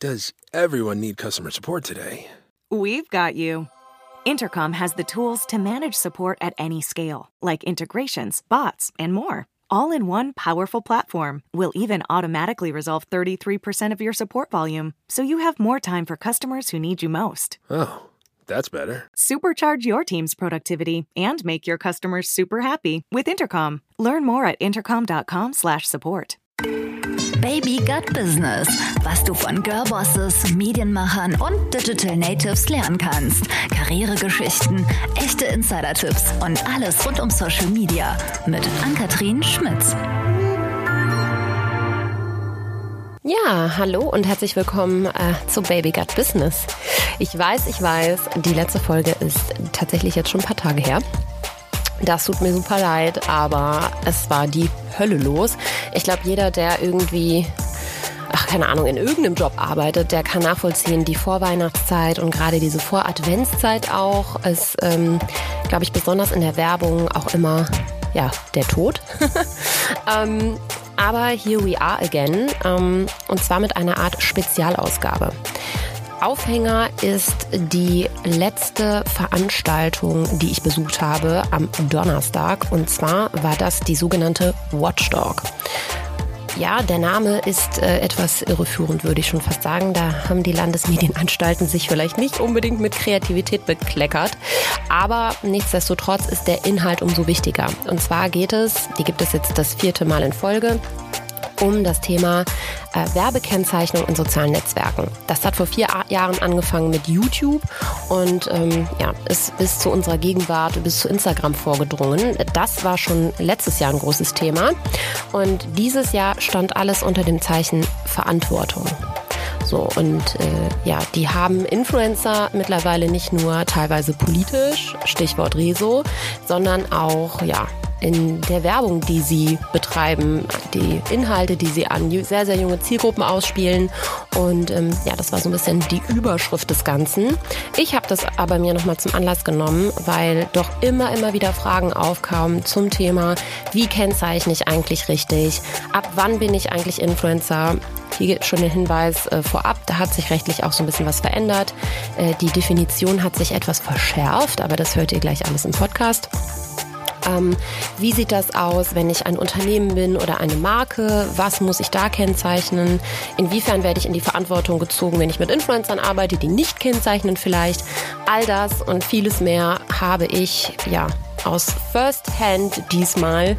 Does everyone need customer support today? We've got you. Intercom has the tools to manage support at any scale, like integrations, bots, and more. All in one powerful platform will even automatically resolve 33% of your support volume so you have more time for customers who need you most. Oh, that's better. Supercharge your team's productivity and make your customers super happy with Intercom. Learn more at intercom.com/support. Baby Gut Business, was du von Girlbosses, Medienmachern und Digital Natives lernen kannst. Karrieregeschichten, echte Insider-Tipps und alles rund um Social Media mit Ann-Kathrin Schmitz. Ja, hallo und herzlich willkommen äh, zu Baby Gut Business. Ich weiß, ich weiß, die letzte Folge ist tatsächlich jetzt schon ein paar Tage her. Das tut mir super leid, aber es war die Hölle los. Ich glaube, jeder, der irgendwie ach, keine Ahnung, in irgendeinem Job arbeitet, der kann nachvollziehen, die Vorweihnachtszeit und gerade diese Voradventszeit auch ist, ähm, glaube ich, besonders in der Werbung auch immer, ja, der Tod. ähm, aber here we are again, ähm, und zwar mit einer Art Spezialausgabe. Aufhänger ist die letzte Veranstaltung, die ich besucht habe am Donnerstag. Und zwar war das die sogenannte Watchdog. Ja, der Name ist äh, etwas irreführend, würde ich schon fast sagen. Da haben die Landesmedienanstalten sich vielleicht nicht unbedingt mit Kreativität bekleckert. Aber nichtsdestotrotz ist der Inhalt umso wichtiger. Und zwar geht es, die gibt es jetzt das vierte Mal in Folge, um das Thema äh, Werbekennzeichnung in sozialen Netzwerken. Das hat vor vier Jahren angefangen mit YouTube und ähm, ja, ist bis zu unserer Gegenwart, bis zu Instagram vorgedrungen. Das war schon letztes Jahr ein großes Thema und dieses Jahr stand alles unter dem Zeichen Verantwortung. So, und äh, ja, die haben Influencer mittlerweile nicht nur teilweise politisch, Stichwort Rezo, sondern auch ja, in der Werbung, die sie betreiben, die Inhalte, die sie an sehr, sehr junge Zielgruppen ausspielen. Und ähm, ja, das war so ein bisschen die Überschrift des Ganzen. Ich habe das aber mir nochmal zum Anlass genommen, weil doch immer, immer wieder Fragen aufkamen zum Thema, wie kennzeichne ich eigentlich richtig? Ab wann bin ich eigentlich Influencer? Hier schon der Hinweis äh, vorab, da hat sich rechtlich auch so ein bisschen was verändert. Äh, die Definition hat sich etwas verschärft, aber das hört ihr gleich alles im Podcast. Ähm, wie sieht das aus, wenn ich ein Unternehmen bin oder eine Marke? Was muss ich da kennzeichnen? Inwiefern werde ich in die Verantwortung gezogen, wenn ich mit Influencern arbeite, die nicht kennzeichnen vielleicht? All das und vieles mehr habe ich ja aus First Hand diesmal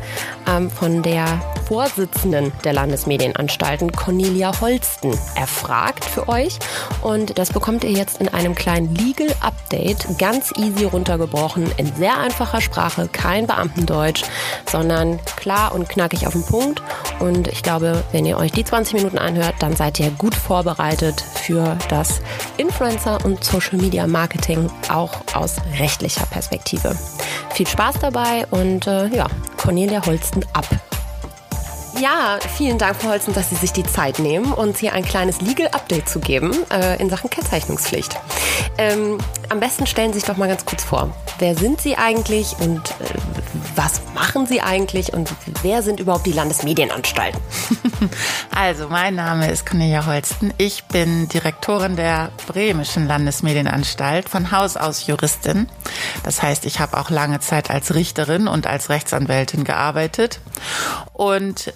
ähm, von der Vorsitzenden der Landesmedienanstalten, Cornelia Holsten, erfragt für euch. Und das bekommt ihr jetzt in einem kleinen Legal Update, ganz easy runtergebrochen, in sehr einfacher Sprache, kein Beamtendeutsch, sondern klar und knackig auf den Punkt. Und ich glaube, wenn ihr euch die 20 Minuten anhört, dann seid ihr gut vorbereitet für das Influencer- und Social-Media-Marketing, auch aus rechtlicher Perspektive. Viel Spaß dabei und äh, ja, Cornelia Holsten ab. Ja, vielen Dank, Frau Holzen, dass Sie sich die Zeit nehmen, uns hier ein kleines Legal Update zu geben äh, in Sachen Kennzeichnungspflicht. Ähm, am besten stellen Sie sich doch mal ganz kurz vor. Wer sind Sie eigentlich und äh, was machen Sie eigentlich und wer sind überhaupt die Landesmedienanstalten? Also, mein Name ist Cornelia Holsten. Ich bin Direktorin der Bremischen Landesmedienanstalt, von Haus aus Juristin. Das heißt, ich habe auch lange Zeit als Richterin und als Rechtsanwältin gearbeitet. Und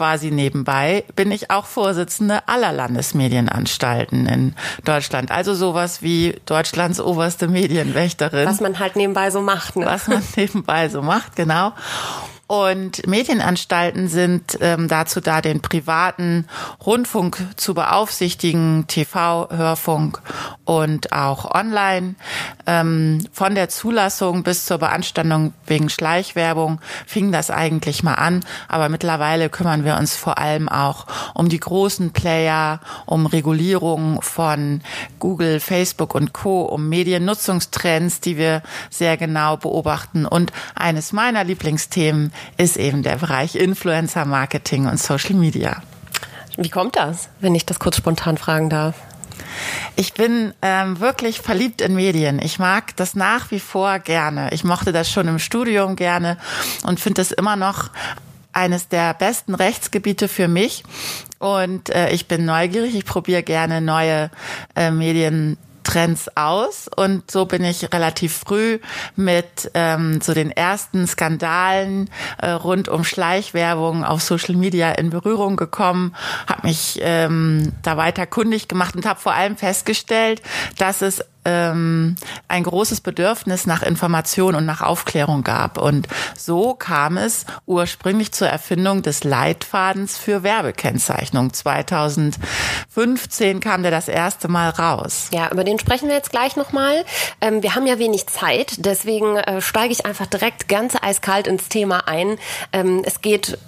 quasi nebenbei bin ich auch Vorsitzende aller Landesmedienanstalten in Deutschland. Also sowas wie Deutschlands oberste Medienwächterin. Was man halt nebenbei so macht. Ne? Was man nebenbei so macht, genau. Und Medienanstalten sind ähm, dazu da, den privaten Rundfunk zu beaufsichtigen, TV, Hörfunk und auch online. Ähm, von der Zulassung bis zur Beanstandung wegen Schleichwerbung fing das eigentlich mal an. Aber mittlerweile kümmern wir uns vor allem auch um die großen Player, um Regulierung von Google, Facebook und Co., um Mediennutzungstrends, die wir sehr genau beobachten. Und eines meiner Lieblingsthemen ist eben der Bereich Influencer Marketing und Social Media. Wie kommt das, wenn ich das kurz spontan fragen darf? Ich bin ähm, wirklich verliebt in Medien. Ich mag das nach wie vor gerne. Ich mochte das schon im Studium gerne und finde es immer noch eines der besten Rechtsgebiete für mich und äh, ich bin neugierig. Ich probiere gerne neue äh, Medien Trends aus. Und so bin ich relativ früh mit ähm, so den ersten Skandalen äh, rund um Schleichwerbung auf Social Media in Berührung gekommen, habe mich ähm, da weiter kundig gemacht und habe vor allem festgestellt, dass es ähm, ein großes Bedürfnis nach Information und nach Aufklärung gab. Und so kam es ursprünglich zur Erfindung des Leitfadens für Werbekennzeichnung. 2015 kam der das erste Mal raus. Ja, über den sprechen wir jetzt gleich nochmal. Ähm, wir haben ja wenig Zeit, deswegen äh, steige ich einfach direkt ganz eiskalt ins Thema ein. Ähm, es geht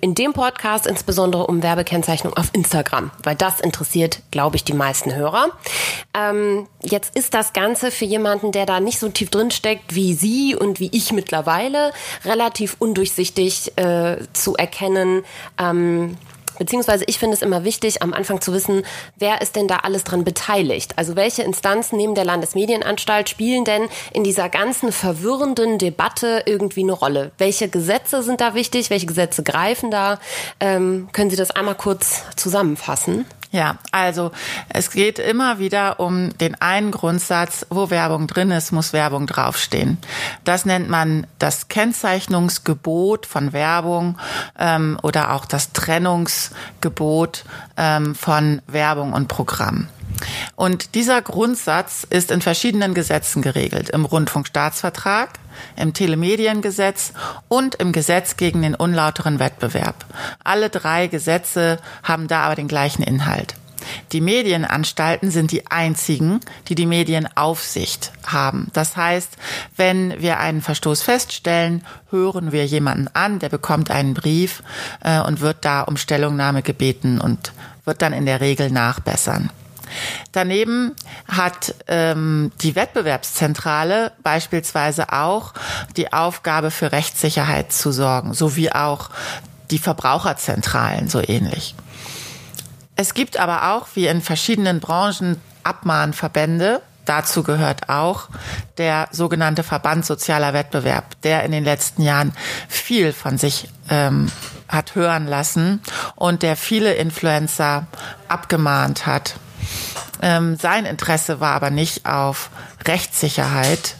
in dem Podcast insbesondere um Werbekennzeichnung auf Instagram, weil das interessiert, glaube ich, die meisten Hörer. Ähm, jetzt ist das Ganze für jemanden, der da nicht so tief drin steckt wie Sie und wie ich mittlerweile, relativ undurchsichtig äh, zu erkennen. Ähm, Beziehungsweise ich finde es immer wichtig, am Anfang zu wissen, wer ist denn da alles dran beteiligt? Also welche Instanzen neben der Landesmedienanstalt spielen denn in dieser ganzen verwirrenden Debatte irgendwie eine Rolle? Welche Gesetze sind da wichtig? Welche Gesetze greifen da? Ähm, können Sie das einmal kurz zusammenfassen? Ja, also es geht immer wieder um den einen Grundsatz, wo Werbung drin ist, muss Werbung draufstehen. Das nennt man das Kennzeichnungsgebot von Werbung ähm, oder auch das Trennungsgebot ähm, von Werbung und Programm. Und dieser Grundsatz ist in verschiedenen Gesetzen geregelt. Im Rundfunkstaatsvertrag, im Telemediengesetz und im Gesetz gegen den unlauteren Wettbewerb. Alle drei Gesetze haben da aber den gleichen Inhalt. Die Medienanstalten sind die einzigen, die die Medienaufsicht haben. Das heißt, wenn wir einen Verstoß feststellen, hören wir jemanden an, der bekommt einen Brief äh, und wird da um Stellungnahme gebeten und wird dann in der Regel nachbessern. Daneben hat ähm, die Wettbewerbszentrale beispielsweise auch die Aufgabe für Rechtssicherheit zu sorgen, sowie auch die Verbraucherzentralen so ähnlich. Es gibt aber auch, wie in verschiedenen Branchen, Abmahnverbände. Dazu gehört auch der sogenannte Verband Sozialer Wettbewerb, der in den letzten Jahren viel von sich ähm, hat hören lassen und der viele Influencer abgemahnt hat. Ähm, sein Interesse war aber nicht auf Rechtssicherheit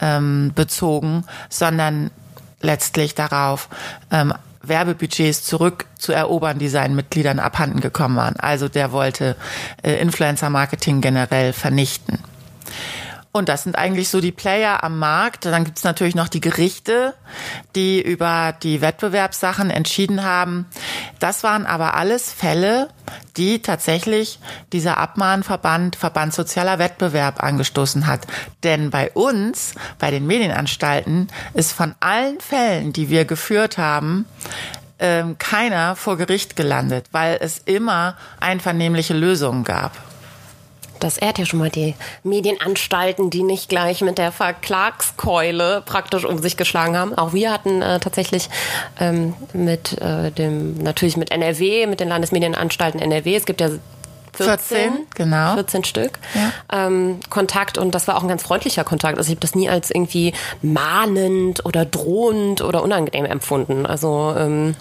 ähm, bezogen, sondern letztlich darauf, ähm, Werbebudgets zurückzuerobern, die seinen Mitgliedern abhanden gekommen waren. Also der wollte äh, Influencer-Marketing generell vernichten. Und das sind eigentlich so die Player am Markt. Dann gibt's natürlich noch die Gerichte, die über die Wettbewerbssachen entschieden haben. Das waren aber alles Fälle, die tatsächlich dieser Abmahnverband, Verband Sozialer Wettbewerb angestoßen hat. Denn bei uns, bei den Medienanstalten, ist von allen Fällen, die wir geführt haben, ähm, keiner vor Gericht gelandet, weil es immer einvernehmliche Lösungen gab. Das ehrt ja schon mal die Medienanstalten, die nicht gleich mit der Verklagskeule praktisch um sich geschlagen haben. Auch wir hatten äh, tatsächlich ähm, mit äh, dem, natürlich mit NRW, mit den Landesmedienanstalten NRW, es gibt ja 14, 14, genau. 14 Stück ja. ähm, Kontakt und das war auch ein ganz freundlicher Kontakt. Also ich habe das nie als irgendwie mahnend oder drohend oder unangenehm empfunden. Also ähm,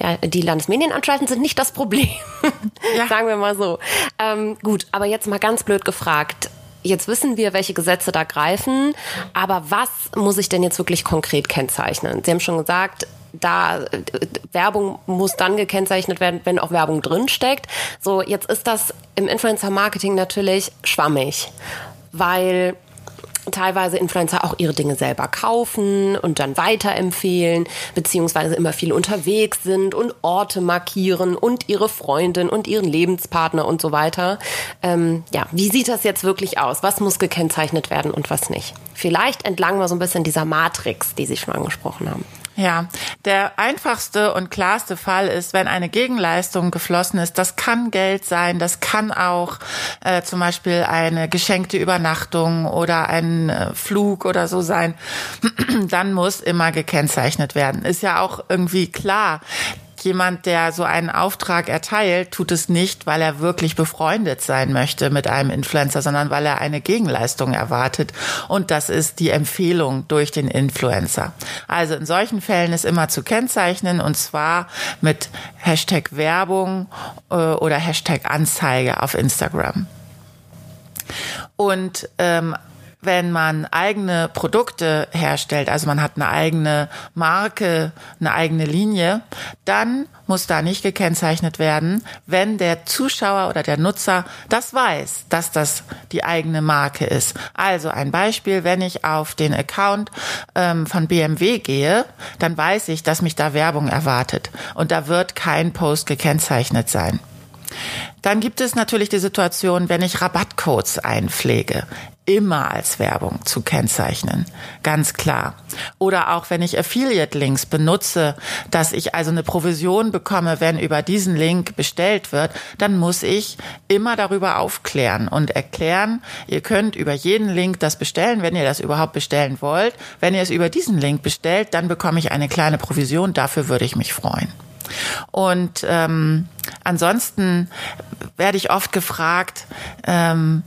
ja, die Landesmedienanstalten sind nicht das Problem. Ja. Sagen wir mal so. Ähm, gut, aber jetzt mal ganz blöd gefragt. Jetzt wissen wir, welche Gesetze da greifen, aber was muss ich denn jetzt wirklich konkret kennzeichnen? Sie haben schon gesagt, da äh, Werbung muss dann gekennzeichnet werden, wenn auch Werbung drinsteckt. So, jetzt ist das im Influencer Marketing natürlich schwammig, weil teilweise Influencer auch ihre Dinge selber kaufen und dann weiterempfehlen, beziehungsweise immer viel unterwegs sind und Orte markieren und ihre Freundin und ihren Lebenspartner und so weiter. Ähm, ja, wie sieht das jetzt wirklich aus? Was muss gekennzeichnet werden und was nicht? Vielleicht entlang wir so ein bisschen dieser Matrix, die Sie schon angesprochen haben. Ja, der einfachste und klarste Fall ist, wenn eine Gegenleistung geflossen ist. Das kann Geld sein, das kann auch äh, zum Beispiel eine geschenkte Übernachtung oder ein äh, Flug oder so sein. Dann muss immer gekennzeichnet werden. Ist ja auch irgendwie klar jemand, der so einen Auftrag erteilt, tut es nicht, weil er wirklich befreundet sein möchte mit einem Influencer, sondern weil er eine Gegenleistung erwartet. Und das ist die Empfehlung durch den Influencer. Also in solchen Fällen ist immer zu kennzeichnen und zwar mit Hashtag Werbung äh, oder Hashtag Anzeige auf Instagram. Und ähm, wenn man eigene Produkte herstellt, also man hat eine eigene Marke, eine eigene Linie, dann muss da nicht gekennzeichnet werden, wenn der Zuschauer oder der Nutzer das weiß, dass das die eigene Marke ist. Also ein Beispiel, wenn ich auf den Account ähm, von BMW gehe, dann weiß ich, dass mich da Werbung erwartet und da wird kein Post gekennzeichnet sein. Dann gibt es natürlich die Situation, wenn ich Rabattcodes einpflege, immer als Werbung zu kennzeichnen. Ganz klar. Oder auch wenn ich Affiliate-Links benutze, dass ich also eine Provision bekomme, wenn über diesen Link bestellt wird, dann muss ich immer darüber aufklären und erklären, ihr könnt über jeden Link das bestellen, wenn ihr das überhaupt bestellen wollt. Wenn ihr es über diesen Link bestellt, dann bekomme ich eine kleine Provision. Dafür würde ich mich freuen. Und ähm, ansonsten werde ich oft gefragt, ähm,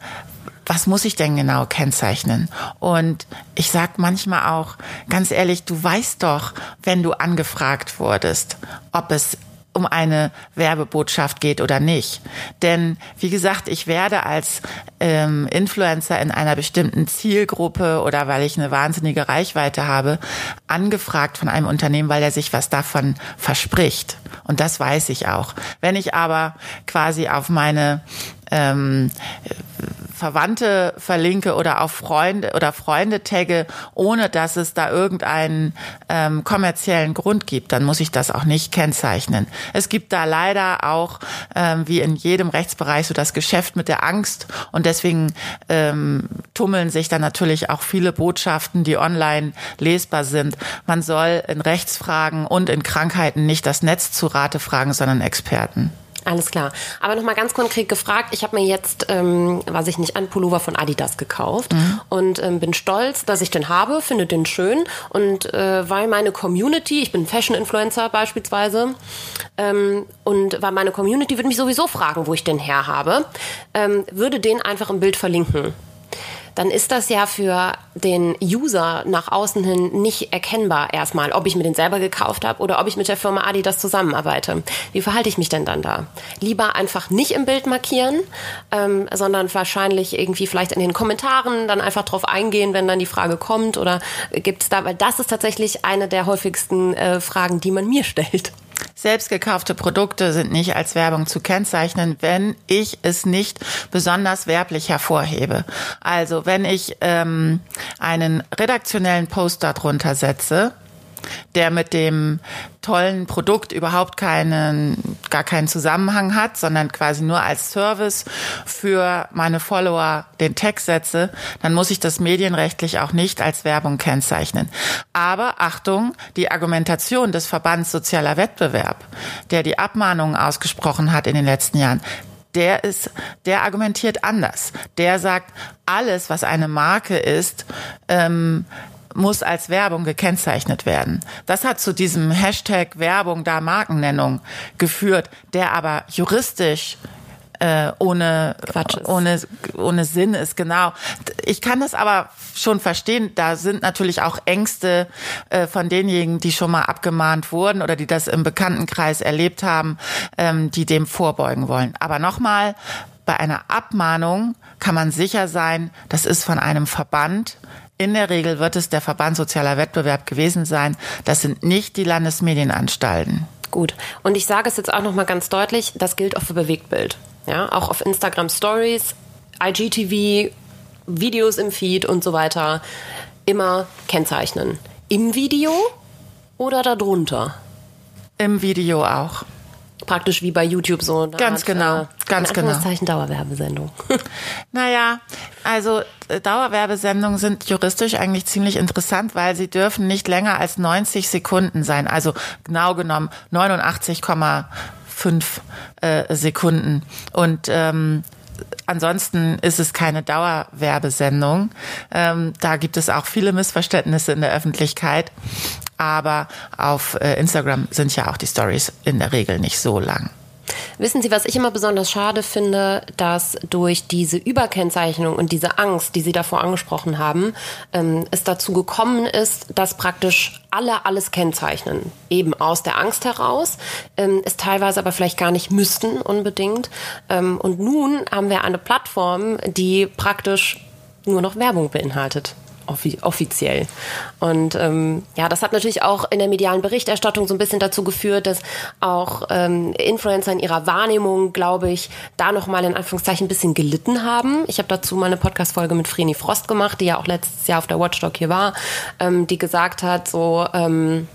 was muss ich denn genau kennzeichnen? Und ich sag manchmal auch, ganz ehrlich, du weißt doch, wenn du angefragt wurdest, ob es um eine Werbebotschaft geht oder nicht. Denn wie gesagt, ich werde als ähm, Influencer in einer bestimmten Zielgruppe oder weil ich eine wahnsinnige Reichweite habe, angefragt von einem Unternehmen, weil er sich was davon verspricht. Und das weiß ich auch. Wenn ich aber quasi auf meine ähm, Verwandte verlinke oder auf Freunde oder Freunde tagge, ohne dass es da irgendeinen ähm, kommerziellen Grund gibt, dann muss ich das auch nicht kennzeichnen. Es gibt da leider auch, ähm, wie in jedem Rechtsbereich, so das Geschäft mit der Angst und deswegen ähm, tummeln sich dann natürlich auch viele Botschaften, die online lesbar sind. Man soll in Rechtsfragen und in Krankheiten nicht das Netz zu Rate fragen, sondern Experten. Alles klar. Aber nochmal ganz konkret gefragt, ich habe mir jetzt, ähm, weiß ich nicht, einen Pullover von Adidas gekauft mhm. und ähm, bin stolz, dass ich den habe, finde den schön und äh, weil meine Community, ich bin Fashion-Influencer beispielsweise, ähm, und weil meine Community würde mich sowieso fragen, wo ich den her habe, ähm, würde den einfach im Bild verlinken dann ist das ja für den User nach außen hin nicht erkennbar erstmal, ob ich mir den selber gekauft habe oder ob ich mit der Firma Adidas zusammenarbeite. Wie verhalte ich mich denn dann da? Lieber einfach nicht im Bild markieren, ähm, sondern wahrscheinlich irgendwie vielleicht in den Kommentaren dann einfach drauf eingehen, wenn dann die Frage kommt oder gibt es da, weil das ist tatsächlich eine der häufigsten äh, Fragen, die man mir stellt. Selbst gekaufte Produkte sind nicht als Werbung zu kennzeichnen, wenn ich es nicht besonders werblich hervorhebe. Also wenn ich ähm, einen redaktionellen Post darunter setze, der mit dem tollen Produkt überhaupt keinen, gar keinen Zusammenhang hat, sondern quasi nur als Service für meine Follower den Text setze, dann muss ich das medienrechtlich auch nicht als Werbung kennzeichnen. Aber Achtung, die Argumentation des Verbands Sozialer Wettbewerb, der die Abmahnungen ausgesprochen hat in den letzten Jahren, der ist, der argumentiert anders. Der sagt, alles, was eine Marke ist, ähm, muss als Werbung gekennzeichnet werden. Das hat zu diesem Hashtag Werbung da Markennennung geführt, der aber juristisch äh, ohne, ohne, ohne Sinn ist, genau. Ich kann das aber schon verstehen. Da sind natürlich auch Ängste äh, von denjenigen, die schon mal abgemahnt wurden oder die das im Bekanntenkreis erlebt haben, ähm, die dem vorbeugen wollen. Aber nochmal, bei einer Abmahnung kann man sicher sein, das ist von einem Verband, in der Regel wird es der Verband Sozialer Wettbewerb gewesen sein. Das sind nicht die Landesmedienanstalten. Gut. Und ich sage es jetzt auch noch mal ganz deutlich, das gilt auch für Bewegtbild. Ja, auch auf Instagram Stories, IGTV, Videos im Feed und so weiter. Immer kennzeichnen. Im Video oder darunter? Im Video auch praktisch wie bei YouTube so. Ganz Art, genau, äh, ganz genau. Zeichen Dauerwerbesendung. naja, also äh, Dauerwerbesendungen sind juristisch eigentlich ziemlich interessant, weil sie dürfen nicht länger als 90 Sekunden sein. Also genau genommen 89,5 äh, Sekunden. Und ähm, ansonsten ist es keine Dauerwerbesendung. Ähm, da gibt es auch viele Missverständnisse in der Öffentlichkeit. Aber auf äh, Instagram sind ja auch die Stories in der Regel nicht so lang. Wissen Sie, was ich immer besonders schade finde, dass durch diese Überkennzeichnung und diese Angst, die Sie davor angesprochen haben, ähm, es dazu gekommen ist, dass praktisch alle alles kennzeichnen. Eben aus der Angst heraus, ähm, es teilweise aber vielleicht gar nicht müssten unbedingt. Ähm, und nun haben wir eine Plattform, die praktisch nur noch Werbung beinhaltet offiziell. Und ähm, ja, das hat natürlich auch in der medialen Berichterstattung so ein bisschen dazu geführt, dass auch ähm, Influencer in ihrer Wahrnehmung, glaube ich, da nochmal in Anführungszeichen ein bisschen gelitten haben. Ich habe dazu mal eine Podcast-Folge mit Vreni Frost gemacht, die ja auch letztes Jahr auf der Watchdog hier war, ähm, die gesagt hat, so ähm,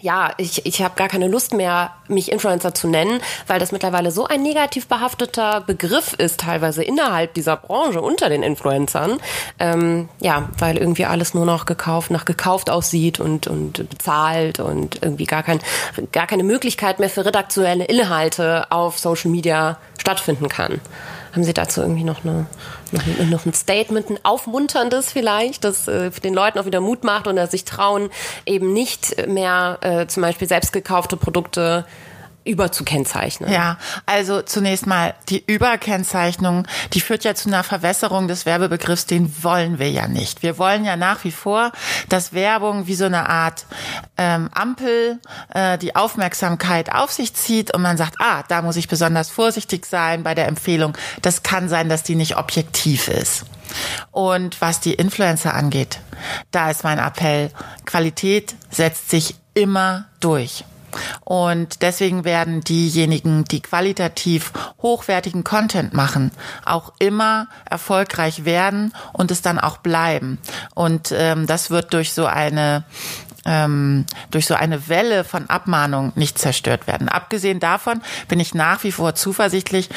ja, ich, ich habe gar keine Lust mehr, mich Influencer zu nennen, weil das mittlerweile so ein negativ behafteter Begriff ist, teilweise innerhalb dieser Branche unter den Influencern. Ähm, ja, weil irgendwie alles nur noch gekauft, nach gekauft aussieht und, und bezahlt und irgendwie gar, kein, gar keine Möglichkeit mehr für redaktionelle Inhalte auf Social Media stattfinden kann. Haben Sie dazu irgendwie noch, eine, noch, ein Statement, ein aufmunterndes vielleicht, das äh, den Leuten auch wieder Mut macht und dass sich trauen, eben nicht mehr äh, zum Beispiel selbst gekaufte Produkte überzukennzeichnen. Ja, also zunächst mal die Überkennzeichnung, die führt ja zu einer Verwässerung des Werbebegriffs, den wollen wir ja nicht. Wir wollen ja nach wie vor, dass Werbung wie so eine Art ähm, Ampel äh, die Aufmerksamkeit auf sich zieht und man sagt, ah, da muss ich besonders vorsichtig sein bei der Empfehlung. Das kann sein, dass die nicht objektiv ist. Und was die Influencer angeht, da ist mein Appell, Qualität setzt sich immer durch. Und deswegen werden diejenigen, die qualitativ hochwertigen Content machen, auch immer erfolgreich werden und es dann auch bleiben. Und ähm, das wird durch so eine ähm, durch so eine Welle von Abmahnung nicht zerstört werden. Abgesehen davon bin ich nach wie vor zuversichtlich.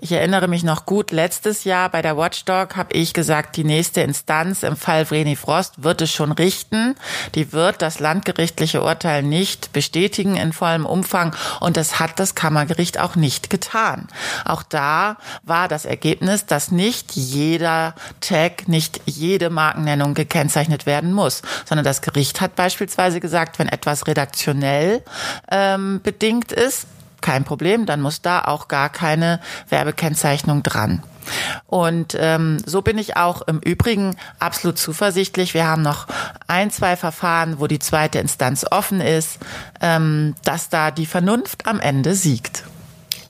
Ich erinnere mich noch gut, letztes Jahr bei der Watchdog habe ich gesagt, die nächste Instanz im Fall Vreni Frost wird es schon richten. Die wird das landgerichtliche Urteil nicht bestätigen in vollem Umfang und das hat das Kammergericht auch nicht getan. Auch da war das Ergebnis, dass nicht jeder Tag, nicht jede Markennennung gekennzeichnet werden muss, sondern das Gericht hat beispielsweise beispielsweise gesagt, wenn etwas redaktionell ähm, bedingt ist, kein Problem, dann muss da auch gar keine Werbekennzeichnung dran. Und ähm, so bin ich auch im Übrigen absolut zuversichtlich. Wir haben noch ein, zwei Verfahren, wo die zweite Instanz offen ist, ähm, dass da die Vernunft am Ende siegt.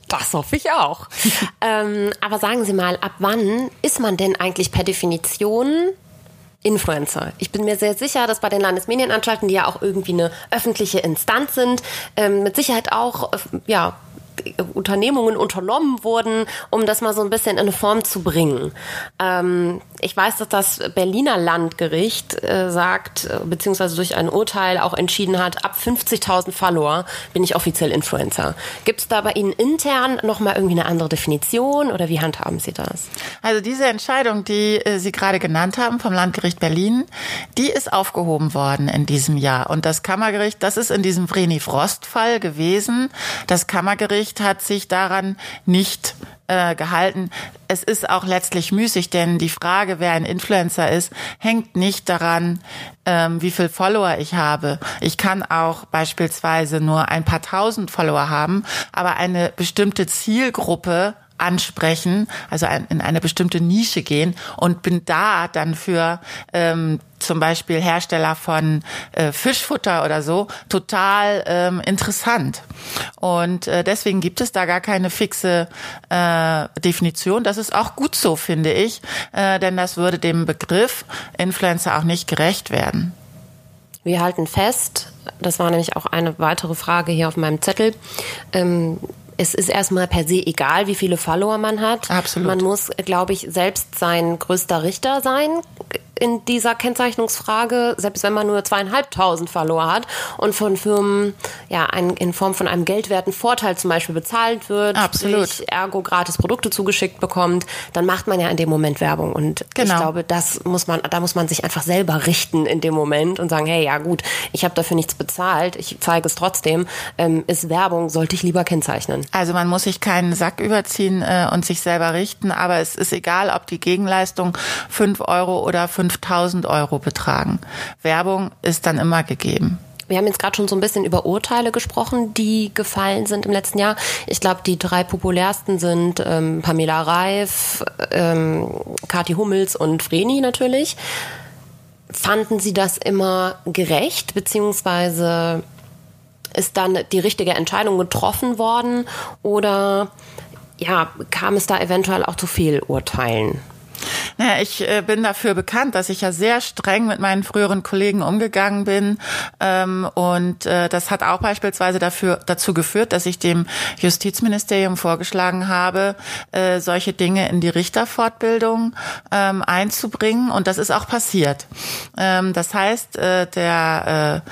Das hoffe ich auch. ähm, aber sagen Sie mal, ab wann ist man denn eigentlich per Definition Influencer. Ich bin mir sehr sicher, dass bei den Landesmedienanstalten, die ja auch irgendwie eine öffentliche Instanz sind, ähm, mit Sicherheit auch äh, ja Unternehmungen unternommen wurden, um das mal so ein bisschen in eine Form zu bringen. Ähm, ich weiß, dass das Berliner Landgericht äh, sagt, äh, beziehungsweise durch ein Urteil auch entschieden hat, ab 50.000 Follower bin ich offiziell Influencer. Gibt es da bei Ihnen intern nochmal irgendwie eine andere Definition oder wie handhaben Sie das? Also diese Entscheidung, die äh, Sie gerade genannt haben vom Landgericht Berlin, die ist aufgehoben worden in diesem Jahr. Und das Kammergericht, das ist in diesem Vreni Frost-Fall gewesen. Das Kammergericht hat sich daran nicht äh, gehalten. Es ist auch letztlich müßig, denn die Frage, wer ein Influencer ist, hängt nicht daran, ähm, wie viel Follower ich habe. Ich kann auch beispielsweise nur ein paar tausend Follower haben, aber eine bestimmte Zielgruppe ansprechen, also in eine bestimmte Nische gehen und bin da dann für ähm, zum Beispiel Hersteller von äh, Fischfutter oder so total ähm, interessant. Und äh, deswegen gibt es da gar keine fixe äh, Definition. Das ist auch gut so, finde ich, äh, denn das würde dem Begriff Influencer auch nicht gerecht werden. Wir halten fest, das war nämlich auch eine weitere Frage hier auf meinem Zettel. Ähm, es ist erstmal per se egal, wie viele Follower man hat. Absolut. Man muss, glaube ich, selbst sein größter Richter sein. In dieser Kennzeichnungsfrage, selbst wenn man nur zweieinhalbtausend verloren hat und von Firmen ja ein, in Form von einem geldwerten Vorteil zum Beispiel bezahlt wird, Absolut. ergo gratis Produkte zugeschickt bekommt, dann macht man ja in dem Moment Werbung. Und Genau. ich glaube, das muss man, da muss man sich einfach selber richten in dem Moment und sagen, hey, ja gut, ich habe dafür nichts bezahlt, ich zeige es trotzdem, ähm, ist Werbung, sollte ich lieber kennzeichnen. Also man muss sich keinen Sack überziehen äh, und sich selber richten, aber es ist egal, ob die Gegenleistung 5 Euro oder 5000 Euro betragen. Werbung ist dann immer gegeben. Wir haben jetzt gerade schon so ein bisschen über Urteile gesprochen, die gefallen sind im letzten Jahr. Ich glaube, die drei populärsten sind ähm, Pamela Reif, ähm, Kathi Hummels und Vreni natürlich. Fanden Sie das immer gerecht, beziehungsweise ist dann die richtige Entscheidung getroffen worden oder ja, kam es da eventuell auch zu Fehlurteilen? Naja, ich äh, bin dafür bekannt, dass ich ja sehr streng mit meinen früheren Kollegen umgegangen bin. Ähm, und äh, das hat auch beispielsweise dafür, dazu geführt, dass ich dem Justizministerium vorgeschlagen habe, äh, solche Dinge in die Richterfortbildung ähm, einzubringen. Und das ist auch passiert. Ähm, das heißt, der,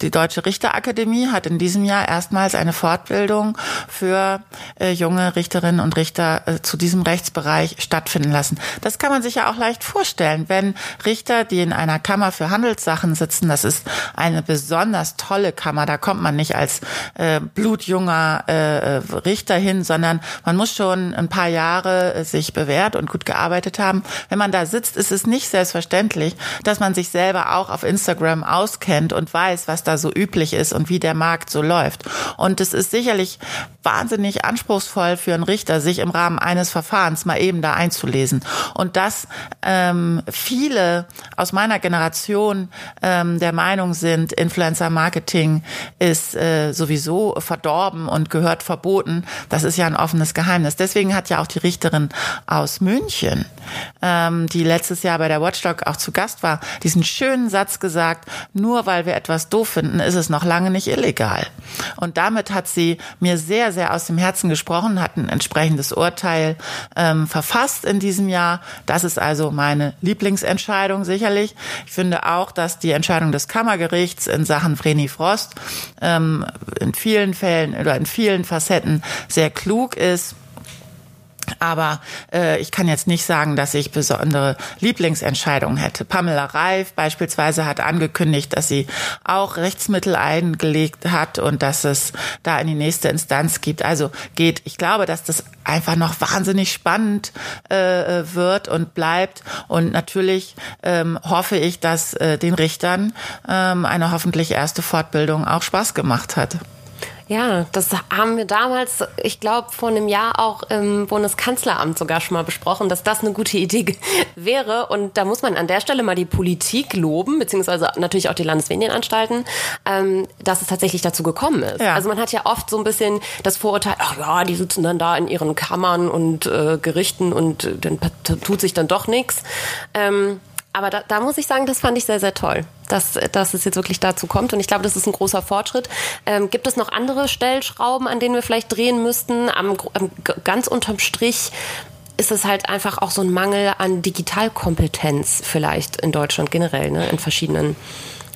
die Deutsche Richterakademie hat in diesem Jahr erstmals eine Fortbildung für junge Richterinnen und Richter zu diesem Rechtsbereich stattfinden lassen. Das kann man sich ja auch leicht vorstellen, wenn Richter, die in einer Kammer für Handelssachen sitzen, das ist eine besonders tolle Kammer, da kommt man nicht als äh, blutjunger äh, Richter hin, sondern man muss schon ein paar Jahre äh, sich bewährt und gut gearbeitet haben. Wenn man da sitzt, ist es nicht selbstverständlich, dass man sich selber auch auf Instagram auskennt und weiß, was da so üblich ist und wie der Markt so läuft. Und es ist sicherlich wahnsinnig anspruchsvoll für einen Richter, sich im Rahmen eines Verfahrens mal eben da einzulesen. Und dass ähm, viele aus meiner Generation ähm, der Meinung sind, Influencer-Marketing ist äh, sowieso verdorben und gehört verboten, das ist ja ein offenes Geheimnis. Deswegen hat ja auch die Richterin aus München, ähm, die letztes Jahr bei der Watchdog auch zu Gast war, diesen schönen Satz gesagt, nur weil wir etwas doof finden, ist es noch lange nicht illegal. Und damit hat sie mir sehr, sehr aus dem Herzen gesprochen, hat ein entsprechendes Urteil ähm, verfasst in diesem Jahr. Das ist also meine Lieblingsentscheidung sicherlich. Ich finde auch, dass die Entscheidung des Kammergerichts in Sachen Vreni Frost ähm, in vielen Fällen oder in vielen Facetten sehr klug ist. Aber äh, ich kann jetzt nicht sagen, dass ich besondere Lieblingsentscheidungen hätte. Pamela Reif beispielsweise hat angekündigt, dass sie auch Rechtsmittel eingelegt hat und dass es da in die nächste Instanz gibt. Also geht. Ich glaube, dass das einfach noch wahnsinnig spannend äh, wird und bleibt. Und natürlich ähm, hoffe ich, dass äh, den Richtern ähm, eine hoffentlich erste Fortbildung auch Spaß gemacht hat. Ja, das haben wir damals, ich glaube, vor einem Jahr auch im Bundeskanzleramt sogar schon mal besprochen, dass das eine gute Idee wäre. Und da muss man an der Stelle mal die Politik loben, beziehungsweise natürlich auch die Landesmedienanstalten, ähm, dass es tatsächlich dazu gekommen ist. Ja. Also man hat ja oft so ein bisschen das Vorurteil, ach ja, die sitzen dann da in ihren Kammern und äh, Gerichten und äh, dann tut sich dann doch nichts. Ähm, aber da, da muss ich sagen, das fand ich sehr, sehr toll, dass, dass es jetzt wirklich dazu kommt. Und ich glaube, das ist ein großer Fortschritt. Ähm, gibt es noch andere Stellschrauben, an denen wir vielleicht drehen müssten? Am, am, ganz unterm Strich ist es halt einfach auch so ein Mangel an Digitalkompetenz vielleicht in Deutschland generell, ne? in verschiedenen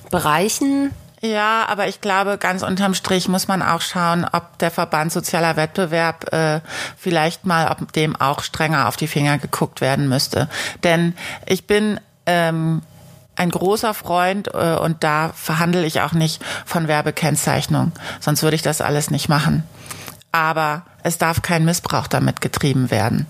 Bereichen. Ja, aber ich glaube, ganz unterm Strich muss man auch schauen, ob der Verband Sozialer Wettbewerb äh, vielleicht mal, ob dem auch strenger auf die Finger geguckt werden müsste. Denn ich bin ähm, ein großer Freund äh, und da verhandle ich auch nicht von Werbekennzeichnung, sonst würde ich das alles nicht machen. Aber es darf kein Missbrauch damit getrieben werden.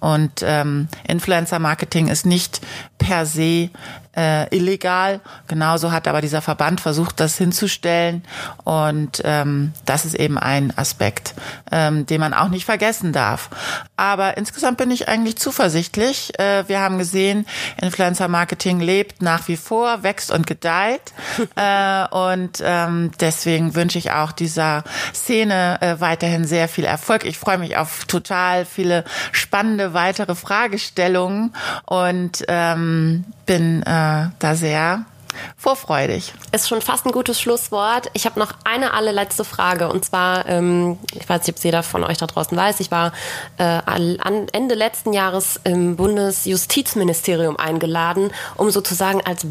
Und ähm, Influencer-Marketing ist nicht per se äh, illegal. Genauso hat aber dieser Verband versucht, das hinzustellen. Und ähm, das ist eben ein Aspekt, ähm, den man auch nicht vergessen darf. Aber insgesamt bin ich eigentlich zuversichtlich. Äh, wir haben gesehen, Influencer-Marketing lebt nach wie vor, wächst und gedeiht. äh, und ähm, deswegen wünsche ich auch dieser Szene äh, weiterhin sehr viel Erfolg. Ich freue mich auf total viele spannende weitere Fragestellungen und ähm, bin äh, da sehr Vorfreudig. Ist schon fast ein gutes Schlusswort. Ich habe noch eine allerletzte Frage. Und zwar, ähm, ich weiß nicht, ob jeder von euch da draußen weiß, ich war äh, an Ende letzten Jahres im Bundesjustizministerium eingeladen, um sozusagen als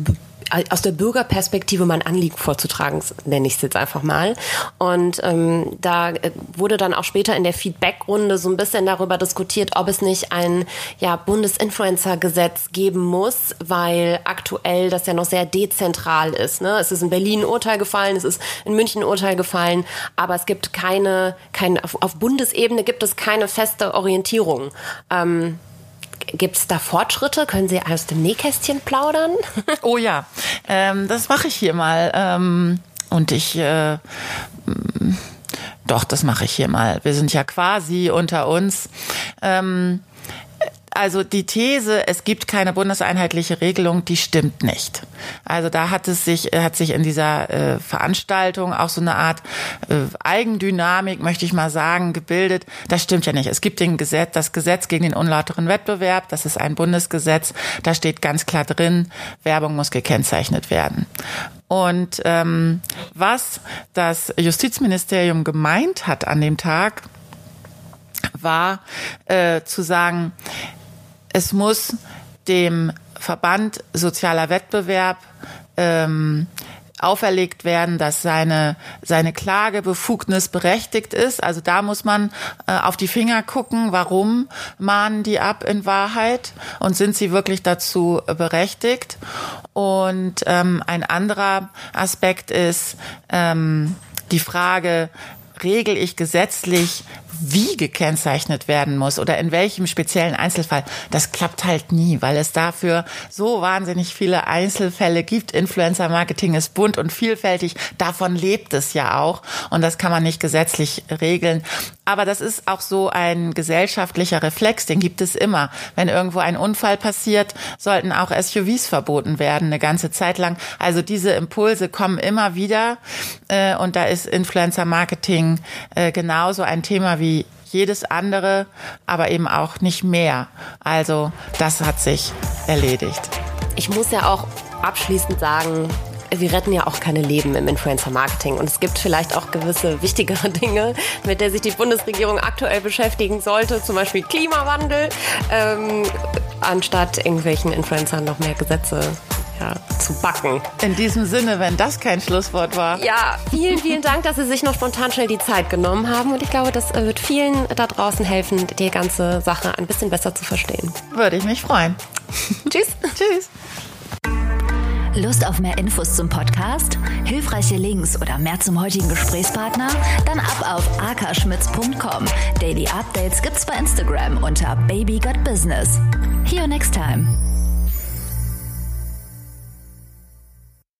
aus der Bürgerperspektive mein Anliegen vorzutragen, nenne ich es jetzt einfach mal. Und ähm, da äh, wurde dann auch später in der Feedbackrunde so ein bisschen darüber diskutiert, ob es nicht ein ja, Bundesinfluencer-Gesetz geben muss, weil aktuell das ja noch sehr dezentral ist. Ne? Es ist in Berlin ein Urteil gefallen, es ist in München ein Urteil gefallen, aber es gibt keine, keine auf, auf Bundesebene gibt es keine feste Orientierung. Ähm, Gibt es da Fortschritte? Können Sie aus dem Nähkästchen plaudern? Oh ja, ähm, das mache ich hier mal. Ähm, und ich, äh, doch, das mache ich hier mal. Wir sind ja quasi unter uns. Ähm, also die These, es gibt keine bundeseinheitliche Regelung, die stimmt nicht. Also da hat es sich, hat sich in dieser äh, Veranstaltung auch so eine Art äh, Eigendynamik, möchte ich mal sagen, gebildet. Das stimmt ja nicht. Es gibt den Gesetz, das Gesetz gegen den unlauteren Wettbewerb, das ist ein Bundesgesetz, da steht ganz klar drin, Werbung muss gekennzeichnet werden. Und ähm, was das Justizministerium gemeint hat an dem Tag, war äh, zu sagen, es muss dem Verband sozialer Wettbewerb ähm, auferlegt werden, dass seine, seine Klagebefugnis berechtigt ist. Also da muss man äh, auf die Finger gucken, warum mahnen die ab in Wahrheit und sind sie wirklich dazu berechtigt. Und ähm, ein anderer Aspekt ist ähm, die Frage, regel ich gesetzlich, wie gekennzeichnet werden muss oder in welchem speziellen Einzelfall, das klappt halt nie, weil es dafür so wahnsinnig viele Einzelfälle gibt. Influencer-Marketing ist bunt und vielfältig. Davon lebt es ja auch. Und das kann man nicht gesetzlich regeln. Aber das ist auch so ein gesellschaftlicher Reflex, den gibt es immer. Wenn irgendwo ein Unfall passiert, sollten auch SUVs verboten werden, eine ganze Zeit lang. Also diese Impulse kommen immer wieder. Äh, und da ist Influencer-Marketing äh, genauso ein Thema wie jedes andere, aber eben auch nicht mehr. Also das hat sich erledigt. Ich muss ja auch abschließend sagen, wir retten ja auch keine Leben im Influencer-Marketing. Und es gibt vielleicht auch gewisse wichtigere Dinge, mit der sich die Bundesregierung aktuell beschäftigen sollte, zum Beispiel Klimawandel, ähm, anstatt irgendwelchen Influencern noch mehr Gesetze ja, zu backen. In diesem Sinne, wenn das kein Schlusswort war. Ja, vielen, vielen Dank, dass Sie sich noch spontan schnell die Zeit genommen haben. Und ich glaube, das wird vielen da draußen helfen, die ganze Sache ein bisschen besser zu verstehen. Würde ich mich freuen. Tschüss. Tschüss. Lust auf mehr Infos zum Podcast, hilfreiche Links oder mehr zum heutigen Gesprächspartner? Dann ab auf akaschmitz.com. Daily Updates gibt's bei Instagram unter Baby Got Business. See you next time.